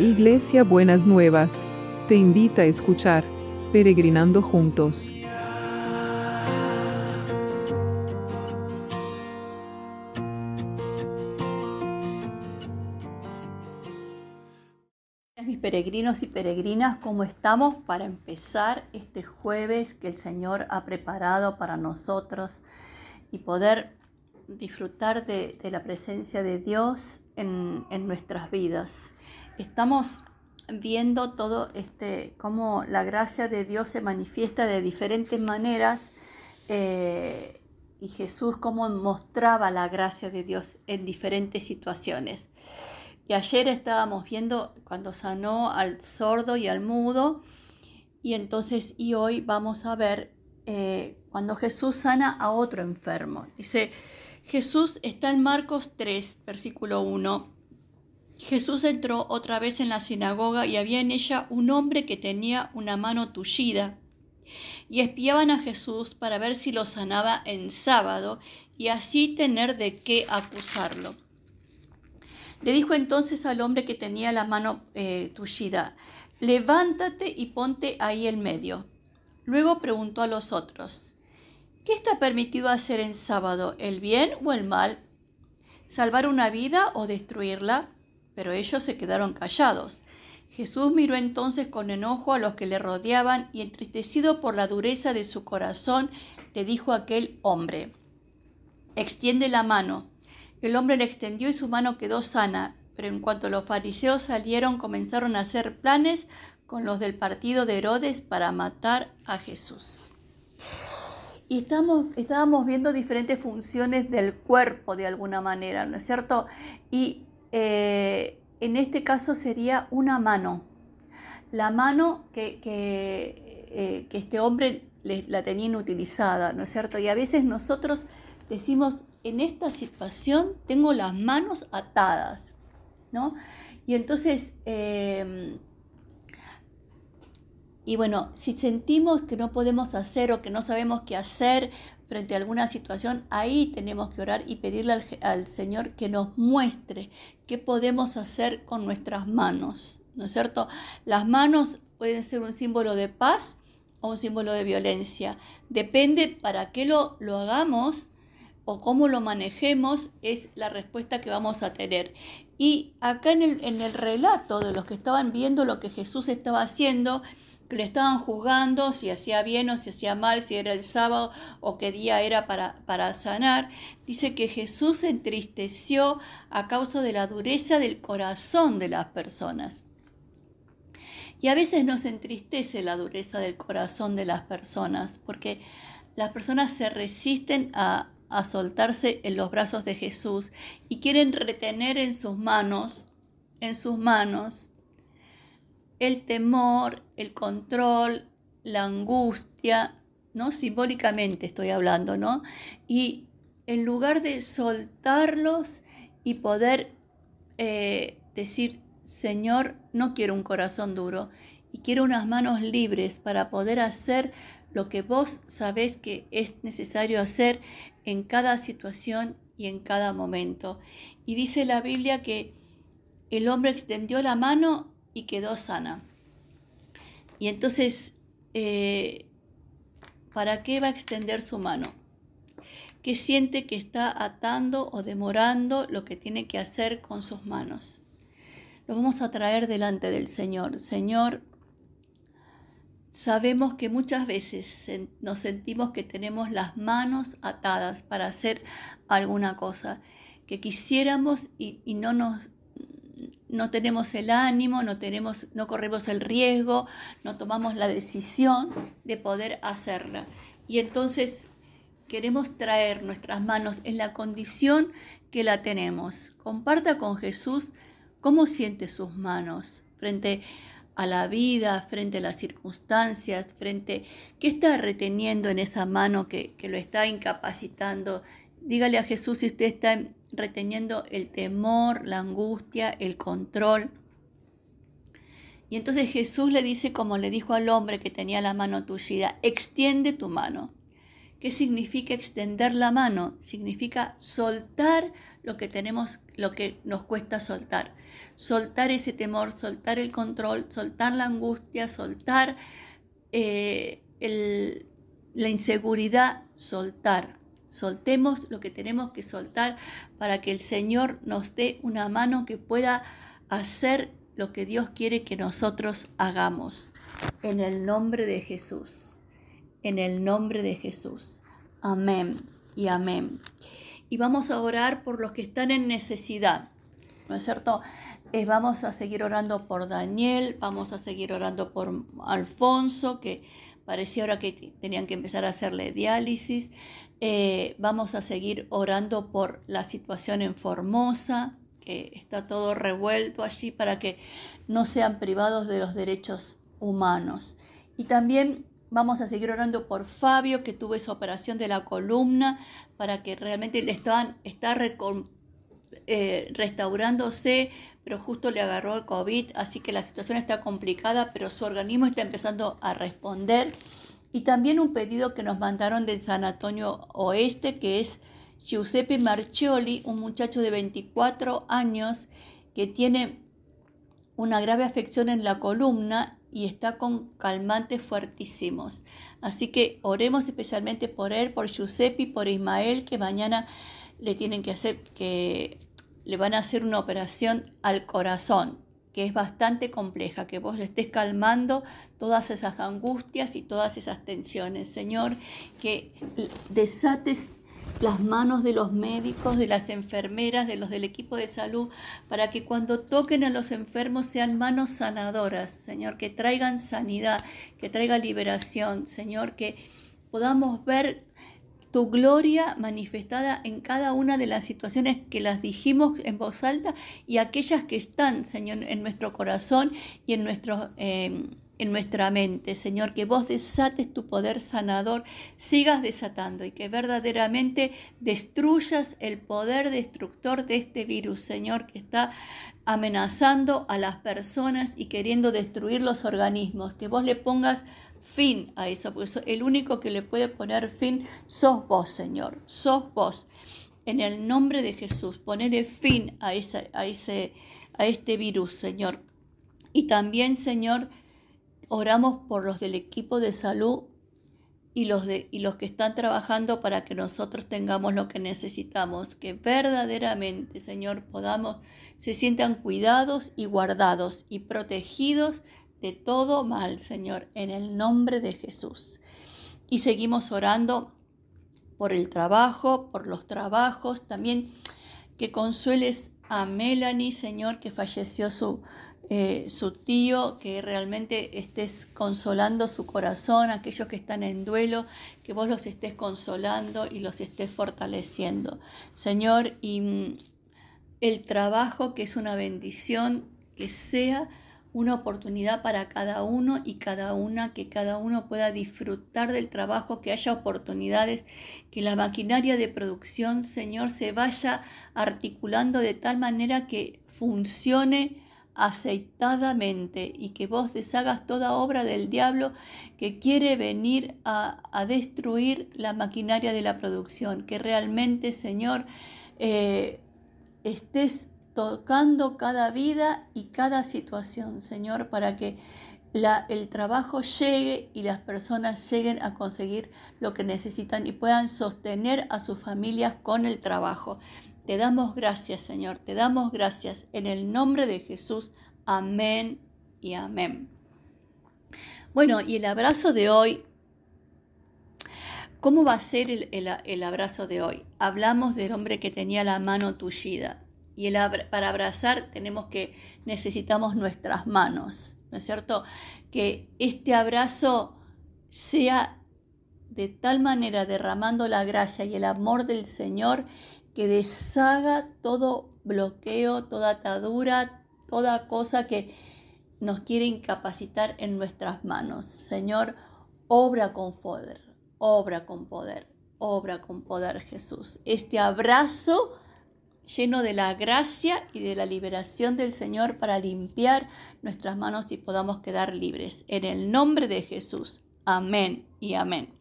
Iglesia Buenas Nuevas, te invita a escuchar Peregrinando Juntos. Mis peregrinos y peregrinas, ¿cómo estamos para empezar este jueves que el Señor ha preparado para nosotros y poder disfrutar de, la presencia de Dios en, nuestras vidas? Estamos viendo todo este, cómo la gracia de Dios se manifiesta de diferentes maneras eh, y Jesús cómo mostraba la gracia de Dios en diferentes situaciones. Y ayer estábamos viendo cuando sanó al sordo y al mudo. Y entonces, y hoy vamos a ver eh, cuando Jesús sana a otro enfermo. Dice, Jesús está en Marcos 3, versículo 1. Jesús entró otra vez en la sinagoga y había en ella un hombre que tenía una mano tullida. Y espiaban a Jesús para ver si lo sanaba en sábado y así tener de qué acusarlo. Le dijo entonces al hombre que tenía la mano eh, tullida, levántate y ponte ahí en medio. Luego preguntó a los otros, ¿qué está permitido hacer en sábado, el bien o el mal? ¿Salvar una vida o destruirla? Pero ellos se quedaron callados. Jesús miró entonces con enojo a los que le rodeaban y entristecido por la dureza de su corazón, le dijo a aquel hombre, extiende la mano. El hombre le extendió y su mano quedó sana, pero en cuanto los fariseos salieron comenzaron a hacer planes con los del partido de Herodes para matar a Jesús. Y estamos, estábamos viendo diferentes funciones del cuerpo de alguna manera, ¿no es cierto? Y eh, en este caso sería una mano. La mano que, que, eh, este hombre la tenía inutilizada, ¿no es cierto? Y a veces nosotros decimos, en esta situación tengo las manos atadas, ¿no? Y entonces, em, y bueno, si sentimos que no podemos hacer o que no sabemos qué hacer frente a alguna situación, ahí tenemos que orar y pedirle al, al Señor que nos muestre qué podemos hacer con nuestras manos, ¿no es cierto? Las manos pueden ser un símbolo de paz o un símbolo de violencia. Depende para qué lo, lo hagamos, o cómo lo manejemos es la respuesta que vamos a tener. Y acá en el, en el relato de los que estaban viendo lo que Jesús estaba haciendo, que le estaban juzgando si hacía bien o si hacía mal, si era el sábado o qué día era para, para sanar, dice que Jesús se entristeció a causa de la dureza del corazón de las personas. Y a veces nos entristece la dureza del corazón de las personas, porque las personas se resisten a, a soltarse en los brazos de Jesús y quieren retener en sus manos, en sus manos, el temor, el control, la angustia, ¿no? Simbólicamente estoy hablando, ¿no? Y en lugar de soltarlos y poder eh, decir, Señor, no quiero un corazón duro y quiero unas manos libres para poder hacer lo que vos sabés que es necesario hacer en cada situación y en cada momento. Y dice la Biblia que el hombre extendió la mano y quedó sana. Y entonces, eh, ¿para qué va a extender su mano? ¿Qué siente que está atando o demorando lo que tiene que hacer con sus manos? Lo vamos a traer delante del Señor. Señor, Sabemos que muchas veces nos sentimos que tenemos las manos atadas para hacer alguna cosa, que quisiéramos y, no nos no tenemos el ánimo, no, tenemos, no corremos el riesgo, no tomamos la decisión de poder hacerla. Y entonces queremos traer nuestras manos en la condición que la tenemos. Comparta con Jesús cómo siente sus manos frente a la vida, frente a las circunstancias, frente qué está reteniendo en esa mano que, lo está incapacitando. Dígale a Jesús si usted está reteniendo el temor, la angustia, el control. Y entonces Jesús le dice, como le dijo al hombre que tenía la mano tullida, extiende tu mano. ¿Qué significa extender la mano? Significa soltar lo que tenemos, lo que nos cuesta soltar. Soltar ese temor, soltar el control, soltar la angustia, soltar eh, la inseguridad, soltar. Soltemos lo que tenemos que soltar para que el Señor nos dé una mano que pueda hacer lo que Dios quiere que nosotros hagamos. En el nombre de Jesús. En el nombre de Jesús. Amén y amén. Y vamos a orar por los que están en necesidad. ¿No es cierto? Eh, vamos a seguir orando por Daniel, vamos a seguir orando por Alfonso, que parecía ahora que tenían que empezar a hacerle diálisis. Eh, vamos a seguir orando por la situación en Formosa, que está todo revuelto allí para que no sean privados de los derechos humanos. Y también vamos a seguir orando por Fabio, que tuvo esa operación de la columna, para que realmente le estaban, está eh, restaurándose, pero justo le agarró el COVID, así que la situación está complicada, pero su organismo está empezando a responder. Y también un pedido que nos mandaron del San Antonio Oeste, que es Giuseppe Marcioli, un muchacho de 24 años que tiene una grave afección en la columna y está con calmantes fuertísimos. Así que oremos especialmente por él, por Giuseppe, por Ismael, que mañana le tienen que hacer, que le van a hacer una operación al corazón que es bastante compleja, que vos estés calmando todas esas angustias y todas esas tensiones, Señor, que desates las manos de los médicos, de las enfermeras, de los del equipo de salud, para que cuando toquen a los enfermos sean manos sanadoras, Señor, que traigan sanidad, que traigan liberación, Señor, que podamos ver tu gloria manifestada en cada una de las situaciones que las dijimos en voz alta y aquellas que están, Señor, en nuestro corazón y en, em, en nuestra mente. Señor, que vos desates tu poder sanador, sigas desatando y que verdaderamente destruyas el poder destructor de este virus, Señor, que está amenazando a las personas y queriendo destruir los organismos. Que vos le pongas fin a eso, porque el único que le puede poner fin sos vos, Señor, sos vos. En el nombre de Jesús, ponele fin a, esa, a, ese, a este virus, Señor. Y también, Señor, oramos por los del equipo de salud y los, de, y los que están trabajando para que nosotros tengamos lo que necesitamos, que verdaderamente, Señor, podamos, se sientan cuidados y guardados y protegidos de todo mal, Señor, en el nombre de Jesús. Y seguimos orando por el trabajo, por los trabajos, también que consueles a Melanie, Señor, que falleció su, eh, su tío, que realmente estés consolando su corazón, aquellos que están en duelo, que vos los estés consolando y los estés fortaleciendo. Señor, y mm, el trabajo que es una bendición, que sea una oportunidad para cada uno y cada una, que cada uno pueda disfrutar del trabajo, que haya oportunidades, que la maquinaria de producción, Señor, se vaya articulando de tal manera que funcione aceitadamente y que vos deshagas toda obra del diablo que quiere venir a, destruir la maquinaria de la producción, que realmente, Señor, eh, estés tocando cada vida y cada situación, Señor, para que la, el trabajo llegue y las personas lleguen a conseguir lo que necesitan y puedan sostener a sus familias con el trabajo. Te damos gracias, Señor, te damos gracias en el nombre de Jesús. Amén y amén. Bueno, y el abrazo de hoy, ¿cómo va a ser el, el abrazo de hoy? Hablamos del hombre que tenía la mano tullida y el para abrazar tenemos que, necesitamos nuestras manos, ¿no es cierto? Que este abrazo sea de tal manera derramando la gracia y el amor del Señor que deshaga todo bloqueo, toda atadura, toda cosa que nos quiere incapacitar en nuestras manos. Señor, obra con poder, obra con poder, obra con poder Jesús. Este abrazo lleno de la gracia y de la liberación del Señor para limpiar nuestras manos y podamos quedar libres. En el nombre de Jesús. Amén y amén.